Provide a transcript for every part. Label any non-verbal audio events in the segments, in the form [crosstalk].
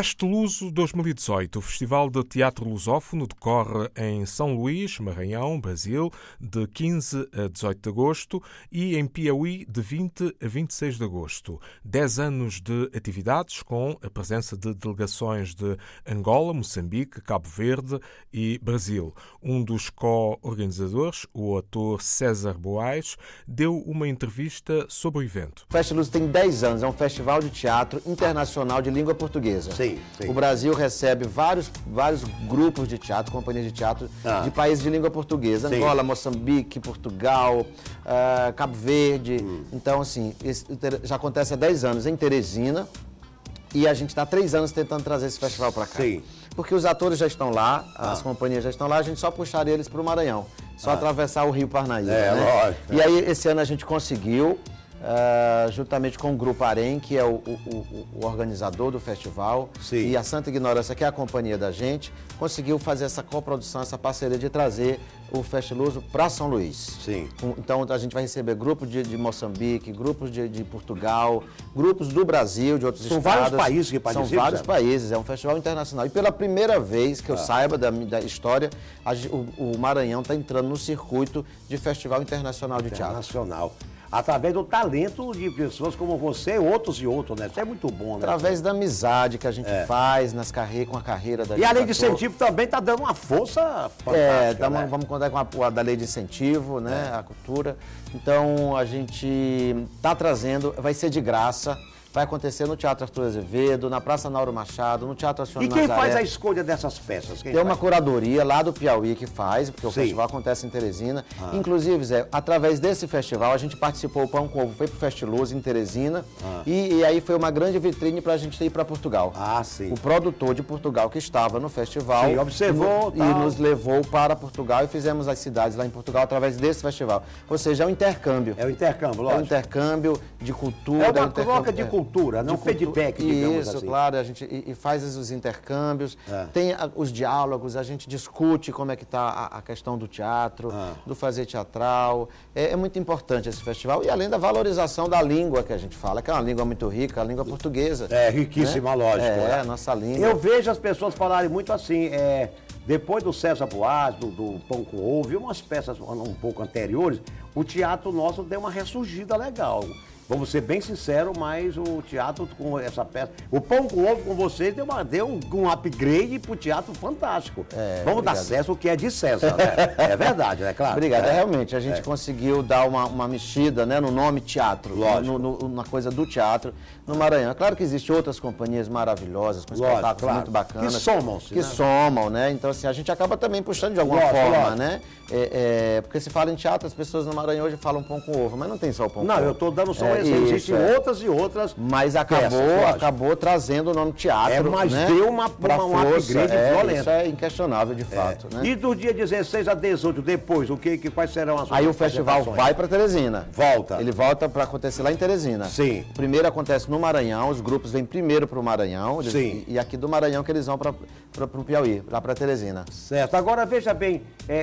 Feste Luso 2018. O Festival de Teatro Lusófono decorre em São Luís, Maranhão, Brasil, de 15 a 18 de agosto e em Piauí, de 20 a 26 de agosto. Dez anos de atividades com a presença de delegações de Angola, Moçambique, Cabo Verde e Brasil. Um dos co-organizadores, o ator César Boais, deu uma entrevista sobre o evento. O Feste Luso tem 10 anos, é um festival de teatro internacional de língua portuguesa. Sim, sim. O Brasil recebe vários, vários grupos de teatro, companhias de teatro Ah. de países de língua portuguesa. Sim. Angola, Moçambique, Portugal, ah, Cabo Verde. Hum. Então, assim, já acontece há 10 anos em Teresina. E a gente está há três anos tentando trazer esse festival para cá. Sim. Porque os atores já estão lá, Ah. as companhias já estão lá, a gente só puxaria eles para o Maranhão. Só atravessar o Rio Parnaíba. É, né? lógico, E aí, esse ano a gente conseguiu, ah, juntamente com o Grupo Arém, que é o, o- o- organizador do festival, Sim. e a Santa Ignorância, que é a companhia da gente, conseguiu fazer essa coprodução, essa parceria de trazer o Festiluso para São Luís. Sim. Então a gente vai receber grupos de, de Moçambique, grupos de, de Portugal, grupos do Brasil, de outros São estados. vários países que São participam, vários Zé? países, é um festival internacional. E pela primeira vez Ah. que eu saiba da, da história, a o, o Maranhão está entrando no circuito de Festival Internacional de Teatro. Internacional. Através do talento de pessoas como você, outros e outros, né? Isso é muito bom, né? Através da amizade que a gente faz nas carre... com a carreira da E a lei de incentivo também está dando uma força É, tamo- né? vamos contar com a, a da lei de incentivo, né? É. A cultura. Então a gente está trazendo, vai ser de graça. Vai acontecer no Teatro Arthur Azevedo, na Praça Nauro Machado, no Teatro E Nacional quem Nazaré. faz a escolha dessas peças? Quem Tem uma faz? curadoria lá do Piauí que faz, porque o Sim. Ah. festival acontece em Teresina. Inclusive, Zé, através desse festival, a gente participou, o Pão com Ovo foi pro Festiloso em Teresina. E, e aí foi uma grande vitrine para a gente ir para Portugal. Ah, sim. O produtor de Portugal que estava no festival Sim, observou, e, tal. nos levou para Portugal e fizemos as cidades lá em Portugal através desse festival. Ou seja, é um intercâmbio. É o intercâmbio, É um lógico. intercâmbio de cultura. É um uma intercâmbio- troca de é, cultura, não de cultu- feedback, digamos Isso, assim. claro, a gente e, e faz os intercâmbios, É. tem a- os diálogos, a gente discute como é que está a, a questão do teatro, Ah. do fazer teatral. É, é muito importante esse festival e além da valorização da língua que a gente fala, que é uma língua muito rica, a língua portuguesa. É, riquíssima, né? lógico. É, né? a nossa língua. Eu vejo as pessoas falarem muito assim, é, depois do César Boas, do, do Pão com Ovo, e umas peças um pouco anteriores, o teatro nosso deu uma ressurgida legal. Vamos ser bem sinceros, mas o teatro com essa peça. O Pão com Ovo com vocês deu, uma- deu um, um upgrade pro teatro fantástico. É, Vamos dar obrigado. César o que é de César, né? [laughs] É verdade, né? Claro. Obrigado. É, É. realmente, a gente conseguiu dar uma, uma mexida né, no nome teatro, Lógico. no- no- na coisa do teatro no Maranhão. É Claro que existem outras companhias maravilhosas, com Lógico, espetáculos claro. muito bacanas. Que somam-se, Que né? somam, né? Então, assim, a gente acaba também puxando de alguma Lógico, forma, né? É, é, porque se fala em teatro, as pessoas no Maranhão hoje falam pão com ovo, mas não tem só o pão Não, com ovo. eu estou dando só um É, isso, Existem é. outras e outras. Mas acabou, peças, acabou trazendo o nome teatro. É, mas né? deu uma- uma- um força. upgrade é, violento. Isso é inquestionável, de fato. Né? E do dia 16 a 18, depois, o que, que, quais serão as Aí o festival vai para Teresina. Volta. Ele volta para acontecer lá em Teresina. Sim. O primeiro acontece no Maranhão, os grupos vêm primeiro para o Maranhão. eles- Sim. E, e aqui do Maranhão que eles vão para o Piauí, lá para Teresina. Certo. Agora veja bem, é,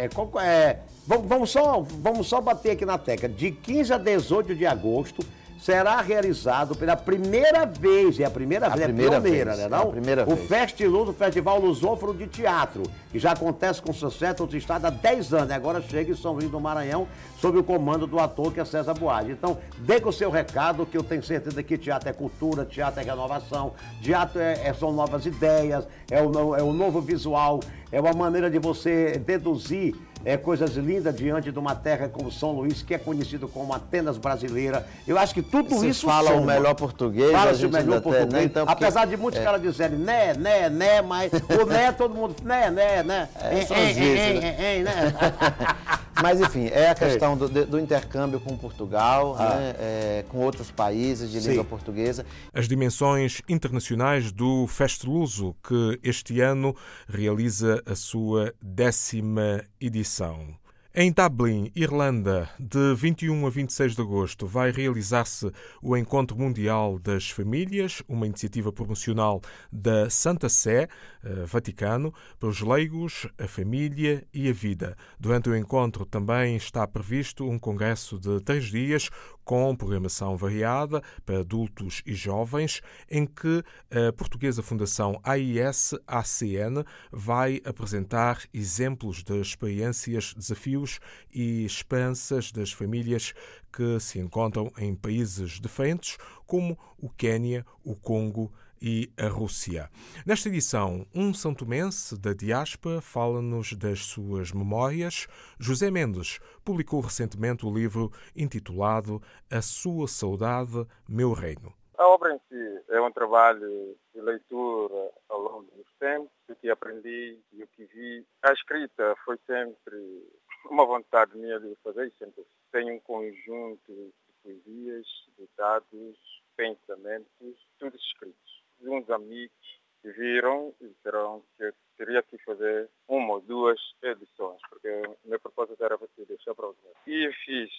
é, é, qual- é, vamos, vamos só, vamos só bater aqui na tecla. De 15 a 18 de agosto será realizado pela primeira vez, é a primeira A vez, primeira é pioneira, vez, né? é a Não? primeira o vez. Festiluz, o Festival Lusóforo de Teatro, que já acontece com sucesso no estado há 10 anos. Agora chega em São Luís do Maranhão, sob o comando do ator que é César Boade. Então, dê com o seu recado, que eu tenho certeza que teatro é cultura, teatro é renovação, teatro é, é- são novas ideias, é o, é o novo visual, é uma maneira de você deduzir é, coisas lindas diante de uma terra como São Luís, que é conhecido como Atenas brasileira. Eu acho que tudo Se isso fala o soma. melhor português, Fala-se o melhor tem, português. né? Então, porque- Apesar de muitos caras dizerem né, né, né, mas o né todo mundo, né, né, né. É, são Hein, os hein, vezes, hein, né? hein, hein, né? [laughs] Mas enfim, é a [laughs] questão do, do intercâmbio com Portugal, Ah. né, é, com outros países de Sim. língua portuguesa. As dimensões internacionais do Festeluso, que este ano realiza a sua décima edição. Em Dublin, Irlanda, de 21 a 26 de agosto, vai realizar-se o Encontro Mundial das Famílias, uma iniciativa promocional da Santa Sé, eh, Vaticano, para os leigos, a família e a vida. Durante o encontro também está previsto um congresso de três dias com programação variada para adultos e jovens, em que a portuguesa Fundação AIS-ACN vai apresentar exemplos de experiências, desafios e esperanças das famílias que se encontram em países diferentes, como o Quênia, o Congo e a Rússia. Nesta edição, um santomense da diáspora fala-nos das suas memórias. José Mendes publicou recentemente o livro intitulado A Sua Saudade, Meu Reino. A obra em si é um trabalho de leitura ao longo dos tempos, o que aprendi e o que vi. A escrita foi sempre uma vontade minha de fazer, sempre tenho um conjunto de poesias, ditados, pensamentos, tudo escritos de uns amigos que viram e disseram que teria que fazer uma ou duas edições, porque o meu propósito era você deixar para você. E fiz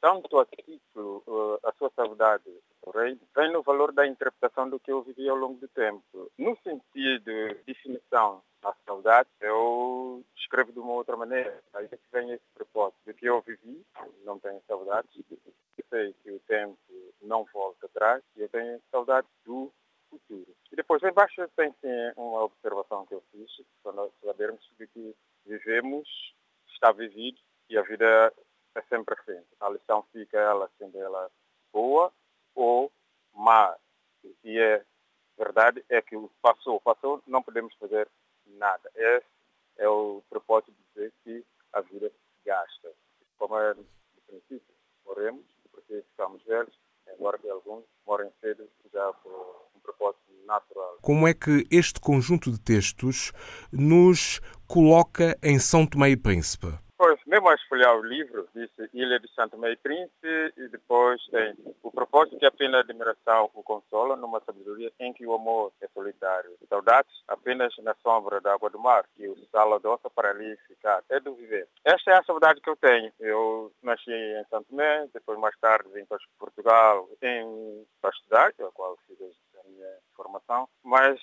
tanto a título, uh, a sua saudade rei, vem no valor da interpretação do que eu vivi ao longo do tempo. No sentido de definição da saudade, eu escrevo de uma outra maneira. Aí é que vem esse propósito do que eu vivi, não tenho saudades, sei que o tempo volta atrás, e eu tenho saudade do futuro. E depois, embaixo tem sim uma observação que eu fiz, para nós sabermos de que vivemos, está vivido e a vida é sempre assim. A lição fica ela sendo ela boa ou má. E é verdade é que o passou, passou, não podemos fazer nada. Esse é o propósito de dizer que a vida gasta. Como é no princípio, morremos, porque ficamos velhos, embora que alguns morem cedo já por um propósito natural. Como é que este conjunto de textos nos coloca em São Tomé e Príncipe? Pois, mesmo a esfolhar o livro, disse Ilha de Santo e Príncipe, e depois tem o propósito que apenas a admiração o consola, numa sabedoria em que o amor é solitário. Saudades apenas na sombra da água do mar, que o sal adoça para ali ficar. É do viver. Esta é a saudade que eu tenho. Eu nasci em Santo Tomé, depois mais tarde vim para Portugal em, para estudar, a qual fiz formação, mas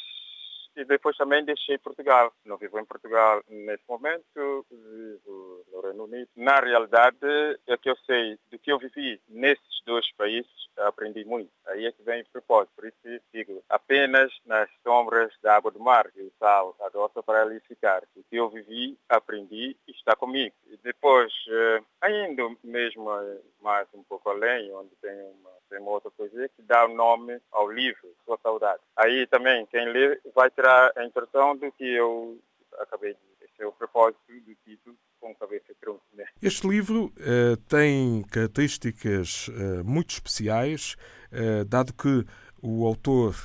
e depois também deixei Portugal. Não vivo em Portugal nesse momento, vivo no Reino Unido. Na realidade, é que eu sei do que eu vivi nesses dois países, aprendi muito. Aí é que vem o propósito. Por isso digo, apenas nas sombras da água do mar, e o sal adoça para ali ficar. O que eu vivi, aprendi está comigo. E depois, eh, ainda mesmo mais um pouco além, onde tem uma, tem uma outra coisa que dá o nome ao livro, Sua Saudade. Aí também, quem lê vai ter a impressão do que eu acabei de esse é o propósito do título com cabeça tronco. Né? Este livro uh, tem características uh, muito especiais, uh, dado que o autor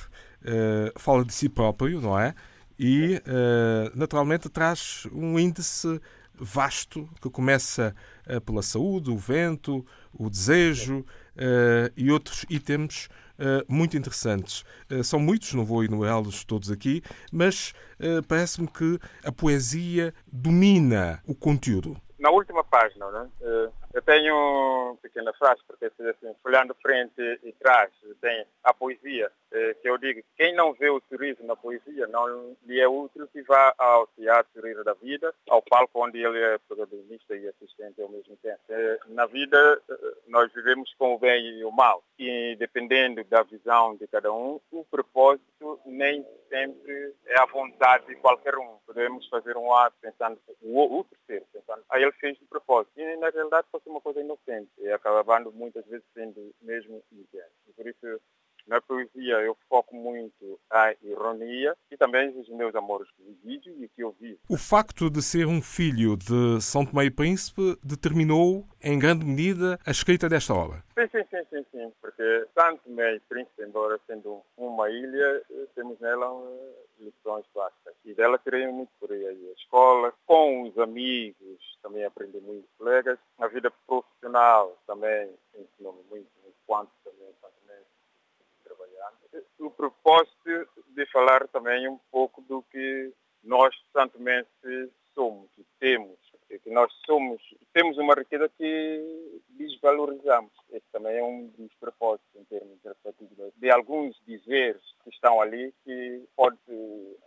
fala de si próprio, não é? E, naturalmente, traz um índice vasto que começa pela saúde, o vento, o desejo e outros itens eh, muito interessantes. Uh, são muitos, não vou enumerá-los todos aqui, mas parece-me que a poesia domina o conteúdo. Na última página, né? Eu tenho uma pequena frase, porque assim, folhando frente e trás, tem a poesia, eh, que eu digo, quem não vê o sorriso na poesia não lhe é útil que vá ao teatro Rir da Vida, ao palco onde ele é protagonista e assistente ao mesmo tempo. Eh, na vida, eh, nós vivemos com o bem e o mal, e dependendo da visão de cada um, o propósito nem sempre é a vontade de qualquer um. Podemos fazer um ato pensando, o terceiro pensando, aí ele fez de propósito. E na realidade, uma coisa inocente e acabando muitas vezes sendo mesmo ingênuo. Por isso, na poesia eu foco muito a ironia e também os meus amores que vídeo e que eu vivo. O facto de ser um filho de São Tomé e Príncipe determinou, em grande medida, a escrita desta obra? Sim, sim, sim, sim, sim porque São Tomé e Príncipe, embora sendo uma ilha, temos nela eh, lições básicas. E dela tirei muito por aí. A escola, com os amigos, também aprendi muito colegas. A vida profissional também ensinou-me muito, quanto também o propósito de falar também um pouco do que nós santomenses somos e temos. que nós somos, temos uma riqueza que desvalorizamos. Esse também é um dos propósitos em termos interpretativos de alguns dizeres que estão ali que pode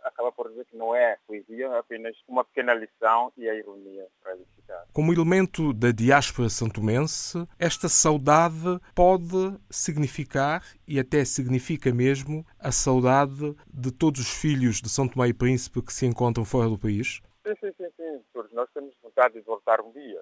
acabar por dizer que não é poesia, é apenas uma pequena lição e a ironia para elicitar. Como elemento da diáspora santomense, esta saudade pode significar, e até significa mesmo, a saudade de todos os filhos de São Tomé e Príncipe que se encontram fora do país? Sim, sim, sim, sim. Nós temos vontade de voltar um dia.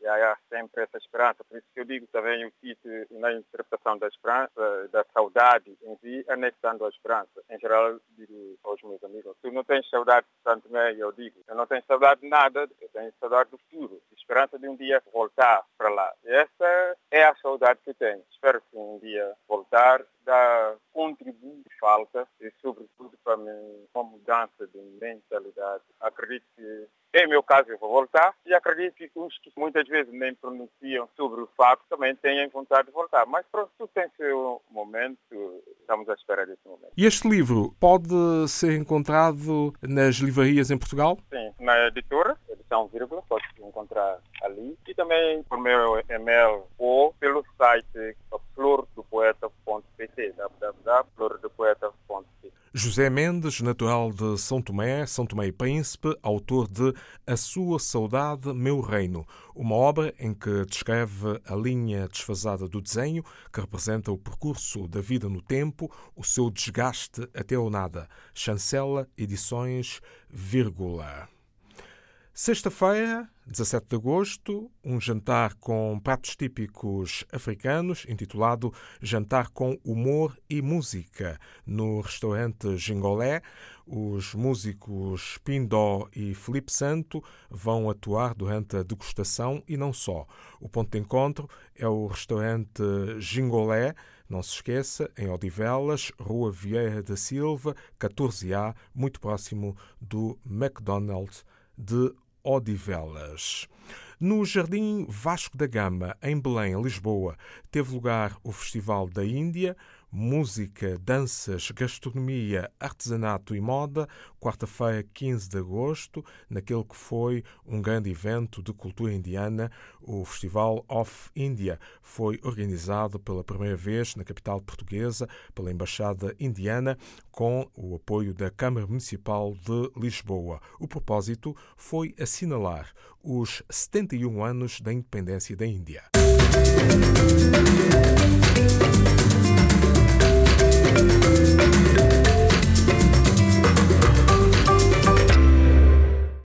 E há sempre essa esperança. Por isso que eu digo também o título na interpretação da esperança, da saudade em si, anexando a esperança. Em geral, digo aos meus amigos, tu não tens saudade de Santo Tomé? Eu digo, eu não tenho saudade de nada, eu tenho saudade do futuro. De esperança de um dia voltar para lá. E essa é a saudade que tenho. Espero que um dia voltar da contributo que falta e, sobretudo, para uma mudança de mentalidade. Acredito que, em meu caso, eu vou voltar e acredito que os que muitas vezes nem pronunciam sobre o facto também tenham vontade de voltar. Mas pronto, tudo tem seu momento, estamos à espera desse momento. E este livro pode ser encontrado nas livrarias em Portugal? Sim, na editora, edição vírgula, pode encontrar ali. E também por meu e-mail ou pelo site flordopoeta.pt www.flordopoeta.pt José Mendes, natural de São Tomé, São Tomé e Príncipe, autor de A Sua Saudade, Meu Reino, uma obra em que descreve a linha desfasada do desenho, que representa o percurso da vida no tempo, o seu desgaste até o nada. Chancela Edições, vírgula. Sexta-feira, 17 de agosto, um jantar com pratos típicos africanos, intitulado Jantar com Humor e Música, no restaurante Gingolé. Os músicos Pindó e Felipe Santo vão atuar durante a degustação e não só. O ponto de encontro é o restaurante Gingolé, não se esqueça, em Odivelas, Rua Vieira da Silva, 14A, muito próximo do McDonald's de Odivelas. No Jardim Vasco da Gama, em Belém, Lisboa, teve lugar o Festival da Índia, música, danças, gastronomia, artesanato e moda, quarta-feira, 15 de agosto, naquele que foi um grande evento de cultura indiana, o Festival of India. Foi organizado pela primeira vez na capital portuguesa pela Embaixada Indiana, com o apoio da Câmara Municipal de Lisboa. O propósito foi assinalar os 71 anos da independência da Índia. Música